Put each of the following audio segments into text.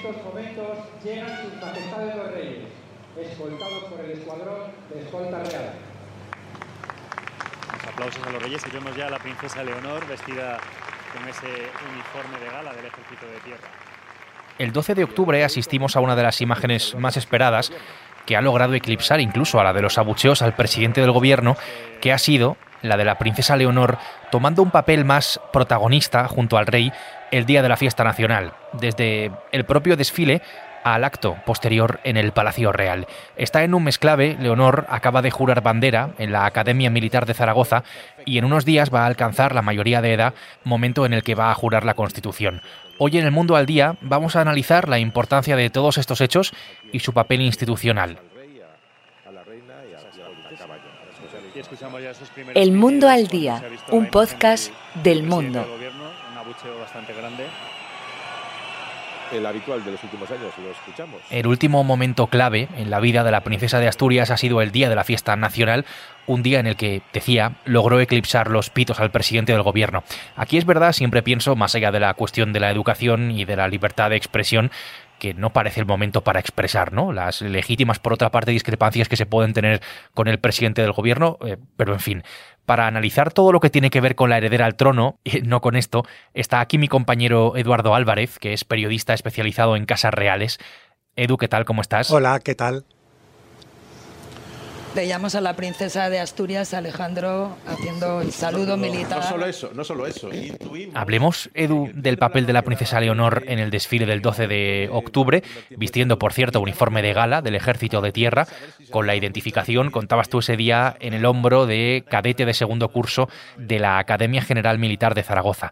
estos momentos llegan sus majestades los reyes, escoltados por el escuadrón de escolta real. Los aplausos a los reyes y vemos ya a la princesa Leonor vestida con ese uniforme de gala del ejército de tierra. El 12 de octubre asistimos a una de las imágenes más esperadas que ha logrado eclipsar incluso a la de los abucheos al presidente del gobierno, que ha sido la de la princesa Leonor tomando un papel más protagonista junto al rey el día de la fiesta nacional, desde el propio desfile al acto posterior en el Palacio Real. Está en un mes clave, Leonor acaba de jurar bandera en la Academia Militar de Zaragoza y en unos días va a alcanzar la mayoría de edad, momento en el que va a jurar la Constitución. Hoy en el Mundo al Día vamos a analizar la importancia de todos estos hechos y su papel institucional. El Mundo al Día, un podcast del mundo. El habitual de los últimos años, lo escuchamos. El último momento clave en la vida de la princesa de Asturias ha sido el día de la fiesta nacional, un día en el que, decía, logró eclipsar los pitos al presidente del gobierno. Aquí es verdad, siempre pienso, más allá de la cuestión de la educación y de la libertad de expresión, que no parece el momento para expresar, ¿no? Las legítimas, por otra parte, discrepancias que se pueden tener con el presidente del gobierno, eh, pero en fin, para analizar todo lo que tiene que ver con la heredera al trono, y no con esto, está aquí mi compañero Eduardo Álvarez, que es periodista especializado en casas reales. Edu, ¿qué tal? ¿Cómo estás? Hola, ¿qué tal? Veíamos a la princesa de Asturias, Alejandro, haciendo el saludo militar. No solo eso, no solo eso. Hablemos, Edu, del papel de la princesa Leonor en el desfile del 12 de octubre, vistiendo, por cierto, uniforme de gala del ejército de tierra, con la identificación, contabas tú ese día, en el hombro de cadete de segundo curso de la Academia General Militar de Zaragoza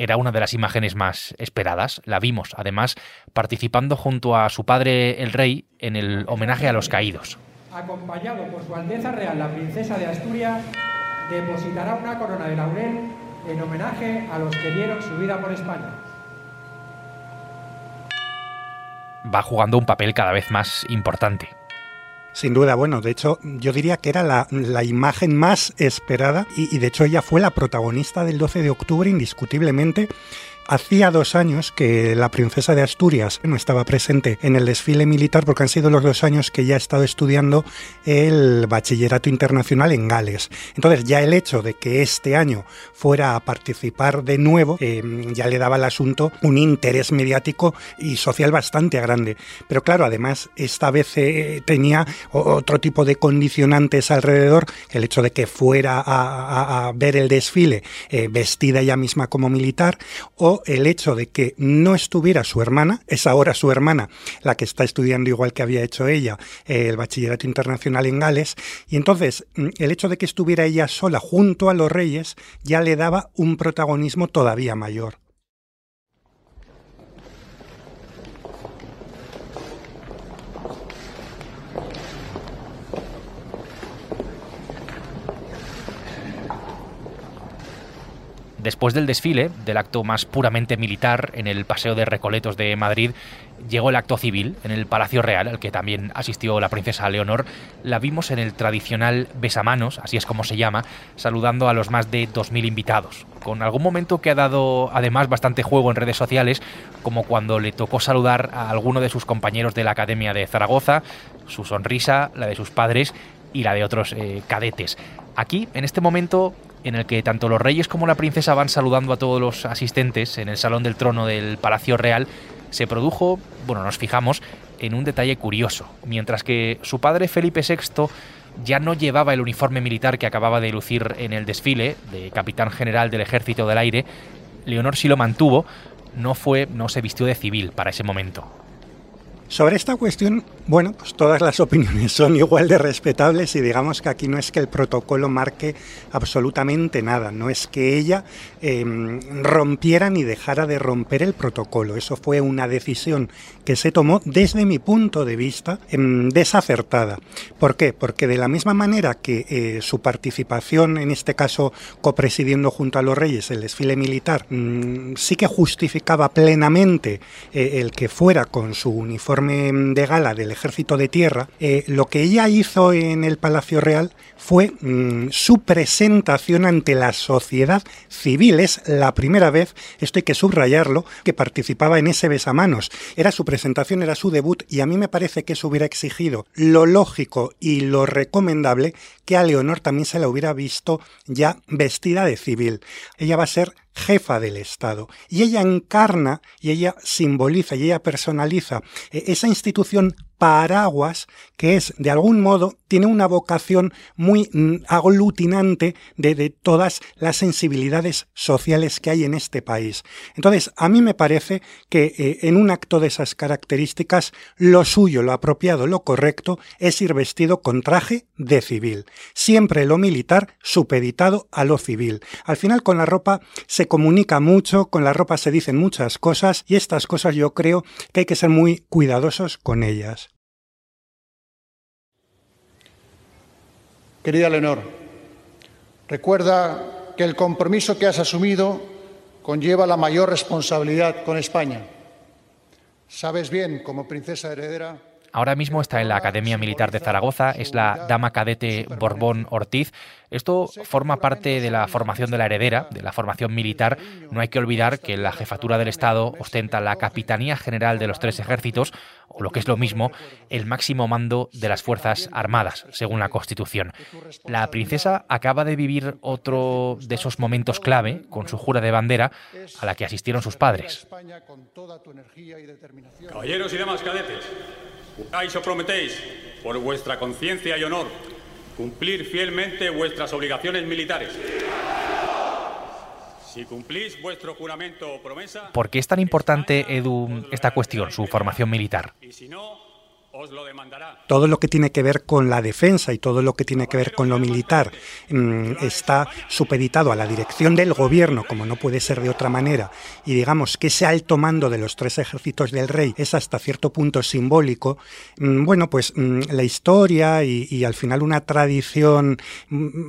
era una de las imágenes más esperadas. La vimos, además, participando junto a su padre el rey en el homenaje a los caídos acompañado por su Alteza Real, la Princesa de Asturias, depositará una corona de laurel en homenaje a los que dieron su vida por España. Va jugando un papel cada vez más importante. Sin duda, bueno, de hecho yo diría que era la, imagen más esperada y, y, de hecho ella fue la protagonista del 12 de octubre indiscutiblemente Hacía dos años que la princesa de Asturias no estaba presente en el desfile militar porque han sido los dos años que ya ha estado estudiando el bachillerato internacional en Gales. Entonces ya el hecho de que este año fuera a participar de nuevo eh, ya le daba al asunto un interés mediático y social bastante grande. Pero claro, además esta vez eh, tenía otro tipo de condicionantes alrededor, el hecho de que fuera a, ver el desfile eh, vestida ella misma como militar o el hecho de que no estuviera su hermana, es ahora su hermana la que está estudiando igual que había hecho ella el bachillerato internacional en Gales, y entonces mm, el hecho de que estuviera ella sola junto a los reyes ya le daba un protagonismo todavía mayor. Después del desfile, del acto más puramente militar en el Paseo de Recoletos de Madrid, llegó el acto civil en el Palacio Real, al que también asistió la princesa Leonor. La vimos en el tradicional besamanos, así es como se llama, saludando a los más de 2.000 invitados, con algún momento que ha dado además bastante juego en redes sociales, como cuando le tocó saludar a alguno de sus compañeros de la Academia de Zaragoza, su sonrisa, la de sus padres y la de otros eh, cadetes. Aquí, en este momento, en el que tanto los reyes como la princesa van saludando a todos los asistentes en el salón del trono del Palacio Real, se produjo, bueno, nos fijamos en un detalle curioso. Mientras que su padre Felipe VI ya no llevaba el uniforme militar que acababa de lucir en el desfile de capitán general del ejército del aire, Leonor sí lo mantuvo, no fue, no se vistió de civil para ese momento. Sobre esta cuestión, bueno, pues todas las opiniones son igual de respetables y digamos que aquí no es que el protocolo marque absolutamente nada, no es que ella em, rompiera ni dejara de romper el protocolo, eso fue una decisión que se tomó desde mi punto de vista em, desacertada. ¿Por qué? Porque de la misma manera que eh, su participación, en este caso copresidiendo junto a los reyes el desfile militar, mm, sí que justificaba plenamente eh, el que fuera con su uniforme de gala del ejército de tierra, eh, lo que ella hizo en el Palacio Real fue mm, su presentación ante la sociedad civil. Es la primera vez, esto hay que subrayarlo, que participaba en ese besamanos. Era su presentación, era su debut y a mí me parece que eso hubiera exigido lo lógico y lo recomendable que a Leonor también se la hubiera visto ya vestida de civil. Ella va a ser jefa del Estado. Y ella encarna y ella simboliza y ella personaliza eh, esa institución paraguas que es, de algún modo, tiene una vocación muy mm, aglutinante de, todas las sensibilidades sociales que hay en este país. Entonces, a mí me parece que eh, en un acto de esas características, lo suyo, lo apropiado, lo correcto es ir vestido con traje de civil. Siempre lo militar supeditado a lo civil. Al final, con la ropa se comunica mucho, con la ropa se dicen muchas cosas y estas cosas yo creo que hay que ser muy cuidadosos con ellas. Querida Leonor, recuerda que el compromiso que has asumido conlleva la mayor responsabilidad con España. Sabes bien, como princesa heredera, Ahora mismo está en la Academia Militar de Zaragoza, es la dama cadete Borbón Ortiz. Esto forma parte de la formación de la heredera, de la formación militar. No hay que olvidar que la jefatura del Estado ostenta la Capitanía General de los tres ejércitos, o lo que es lo mismo, el máximo mando de las Fuerzas Armadas, según la Constitución. La princesa acaba de vivir otro de esos momentos clave con su jura de bandera a la que asistieron sus padres. Caballeros y demás cadetes, juráis o prometéis, por vuestra conciencia y honor, cumplir fielmente vuestras obligaciones militares. Si cumplís vuestro juramento o promesa... ¿Por qué es tan importante, Edu, esta cuestión, su formación militar? Y si no, os lo demandará. Todo lo que tiene que ver con la defensa y todo lo que tiene que ver con lo militar mmm, está supeditado a la dirección del gobierno, como no puede ser de otra manera, y digamos que ese alto mando de los tres ejércitos del rey es hasta cierto punto simbólico, mmm, bueno, pues mmm, la historia y, y, al final una tradición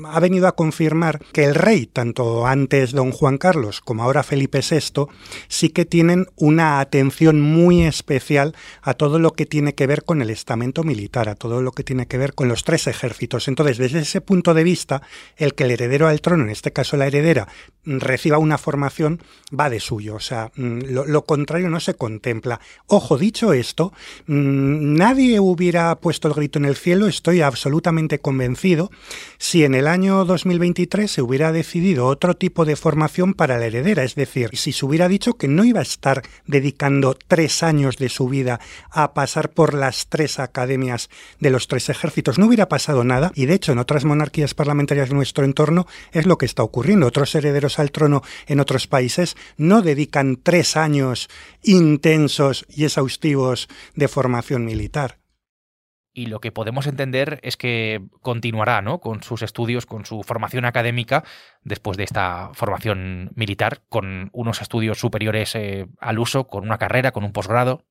ha venido a confirmar que el rey, tanto antes don Juan Carlos como ahora Felipe VI, sí que tienen una atención muy especial a todo lo que tiene que ver el estamento militar, a todo lo que tiene que ver con los tres ejércitos. Entonces, desde ese punto de vista, el que el heredero al trono, en este caso la heredera, reciba una formación va de suyo. O sea, lo, lo contrario no se contempla. Ojo, dicho esto, nadie hubiera puesto el grito en el cielo, estoy absolutamente convencido, si en el año 2023 se hubiera decidido otro tipo de formación para la heredera. Es decir, si se hubiera dicho que no iba a estar dedicando tres años de su vida a pasar por las tres academias de los tres ejércitos, no hubiera pasado nada y de hecho en otras monarquías parlamentarias de nuestro entorno es lo que está ocurriendo. Otros herederos al trono en otros países no dedican tres años intensos y exhaustivos de formación militar. Y lo que podemos entender es que continuará ¿no? con sus estudios, con su formación académica, después de esta formación militar, con unos estudios superiores eh, al uso, con una carrera, con un posgrado.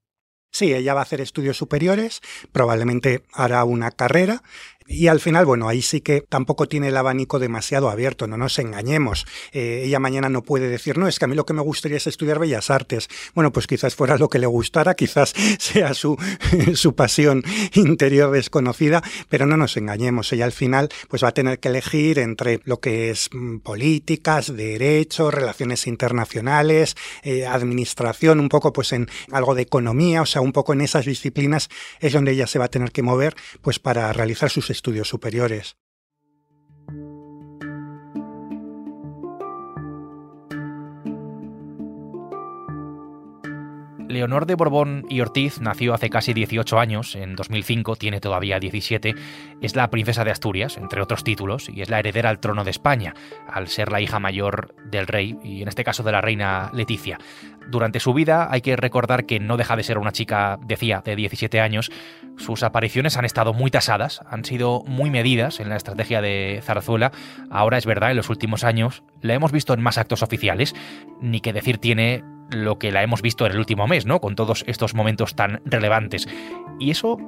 Sí, ella va a hacer estudios superiores, probablemente hará una carrera y al final, bueno, ahí sí que tampoco tiene el abanico demasiado abierto, no nos engañemos. Eh, ella mañana no puede decir, no, es que a mí lo que me gustaría es estudiar bellas artes. Bueno, pues quizás fuera lo que le gustara, quizás sea su, su pasión interior desconocida, pero no nos engañemos. Ella al final pues va a tener que elegir entre lo que es mm, políticas, derecho, relaciones internacionales, eh, administración, un poco pues en algo de economía, o sea, un poco en esas disciplinas es donde ella se va a tener que mover pues para realizar sus estudios superiores. Leonor de Borbón y Ortiz nació hace casi 18 años, en 2005, tiene todavía 17, es la princesa de Asturias, entre otros títulos, y es la heredera al trono de España, al ser la hija mayor del rey, y en este caso de la reina Leticia. Durante su vida hay que recordar que no deja de ser una chica, decía, de 17 años. Sus apariciones han estado muy tasadas, han sido muy medidas en la estrategia de Zarzuela. Ahora es verdad, en los últimos años la hemos visto en más actos oficiales, ni que decir tiene lo que la hemos visto en el último mes, ¿no? Con todos estos momentos tan relevantes. Y eso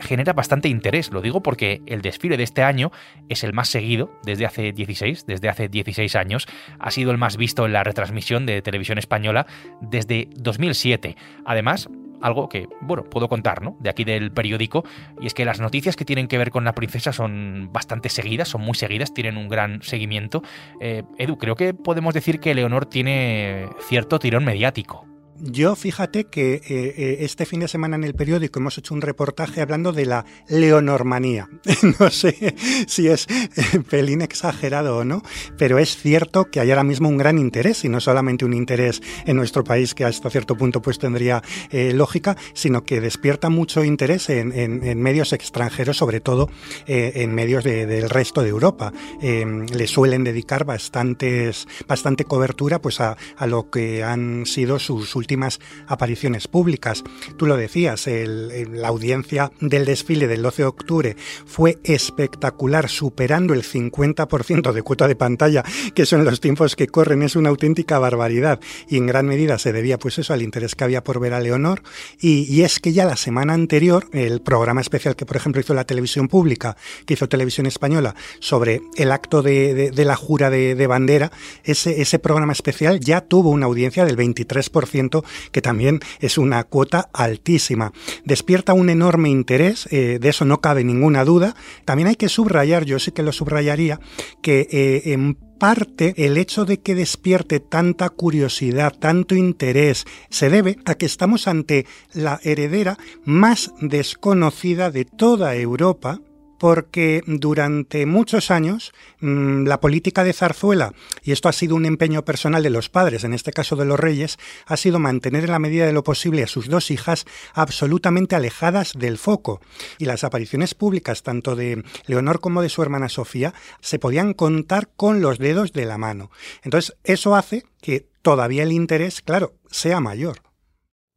genera bastante interés, lo digo porque el desfile de este año es el más seguido desde hace 16, desde hace 16 años, ha sido el más visto en la retransmisión de televisión española desde 2007. Además, algo que, bueno, puedo contar, ¿no? De aquí del periódico, y es que las noticias que tienen que ver con la princesa son bastante seguidas, son muy seguidas, tienen un gran seguimiento. Eh, Edu, creo que podemos decir que Leonor tiene cierto tirón mediático. Yo fíjate que eh, eh, este fin de semana en el periódico hemos hecho un reportaje hablando de la leonormanía. no sé si es eh, pelín exagerado o no, pero es cierto que hay ahora mismo un gran interés, y no solamente un interés en nuestro país que hasta cierto punto pues tendría lógica, sino que despierta mucho interés en, medios extranjeros, sobre todo en medios del resto de Europa. le suelen dedicar bastantes, bastante cobertura pues a, lo que han sido sus últimas apariciones públicas. Tú lo decías, la audiencia del desfile del 12 de octubre fue espectacular, superando el 50% de cuota de pantalla, que son los tiempos que corren, es una auténtica barbaridad. Y en gran medida se debía pues eso al interés que había por ver a Leonor. Y, es que ya la semana anterior, el programa especial que por ejemplo hizo la televisión pública, que hizo Televisión Española, sobre el acto de, la jura de, bandera, ese, ese programa especial ya tuvo una audiencia del 23% que también es una cuota altísima. Despierta un enorme interés, eh, de eso no cabe ninguna duda. También hay que subrayar, yo sí que lo subrayaría, que eh, en parte el hecho de que despierte tanta curiosidad, tanto interés, se debe a que estamos ante la heredera más desconocida de toda Europa porque durante muchos años mm, la política de Zarzuela, y esto ha sido un empeño personal de los padres, en este caso de los reyes, ha sido mantener en la medida de lo posible a sus dos hijas absolutamente alejadas del foco. Y las apariciones públicas, tanto de Leonor como de su hermana Sofía, se podían contar con los dedos de la mano. Entonces, eso hace que todavía el interés, claro, sea mayor.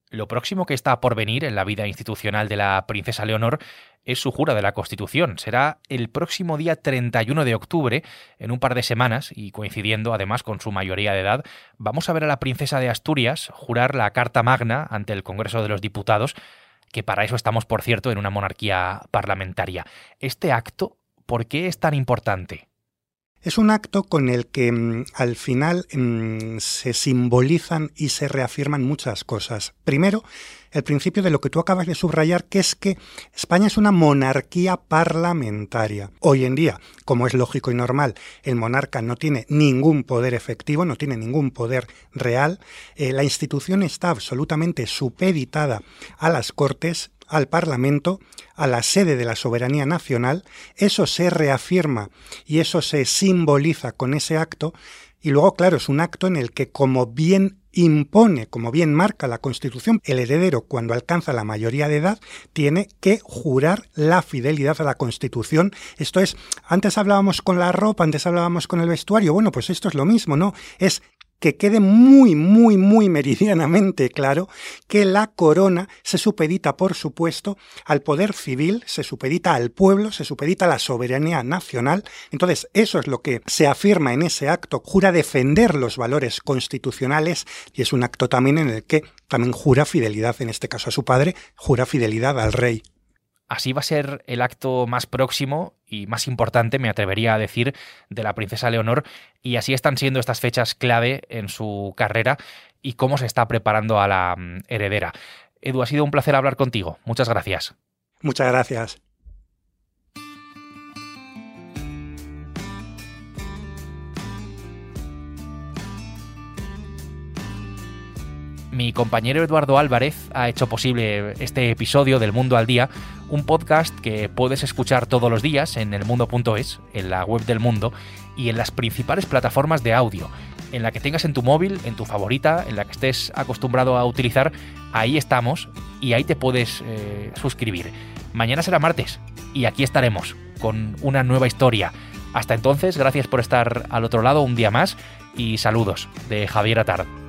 Lo próximo que está por venir en la vida institucional de la princesa Leonor es su jura de la Constitución. Será el próximo día 31 de octubre, en un par de semanas, y coincidiendo además con su mayoría de edad, vamos a ver a la princesa de Asturias jurar la Carta Magna ante el Congreso de los Diputados, que para eso estamos, por cierto, en una monarquía parlamentaria. Este acto, ¿por qué es tan importante? Es un acto con el que mm, al final mm, se simbolizan y se reafirman muchas cosas. Primero, el principio de lo que tú acabas de subrayar, que es que España es una monarquía parlamentaria. Hoy en día, como es lógico y normal, el monarca no tiene ningún poder efectivo, no tiene ningún poder real. Eh, la institución está absolutamente supeditada a las Cortes al Parlamento, a la sede de la soberanía nacional, eso se reafirma y eso se simboliza con ese acto, y luego, claro, es un acto en el que, como bien impone, como bien marca la Constitución, el heredero cuando alcanza la mayoría de edad tiene que jurar la fidelidad a la Constitución. Esto es, antes hablábamos con la ropa, antes hablábamos con el vestuario, bueno, pues esto es lo mismo, ¿no? Es que quede muy, muy, muy meridianamente claro que la corona se supedita, por supuesto, al poder civil, se supedita al pueblo, se supedita a la soberanía nacional. Entonces, eso es lo que se afirma en ese acto, jura defender los valores constitucionales y es un acto también en el que también jura fidelidad, en este caso a su padre, jura fidelidad al rey. Así va a ser el acto más próximo y más importante, me atrevería a decir, de la princesa Leonor, y así están siendo estas fechas clave en su carrera y cómo se está preparando a la mm, heredera. Edu, ha sido un placer hablar contigo. Muchas gracias. Muchas gracias. Mi compañero Eduardo Álvarez ha hecho posible este episodio del Mundo al Día, un podcast que puedes escuchar todos los días en elmundo.es, en la web del mundo y en las principales plataformas de audio, en la que tengas en tu móvil, en tu favorita, en la que estés acostumbrado a utilizar, ahí estamos y ahí te puedes eh, suscribir. Mañana será martes y aquí estaremos con una nueva historia. Hasta entonces, gracias por estar al otro lado un día más y saludos de Javier Atard.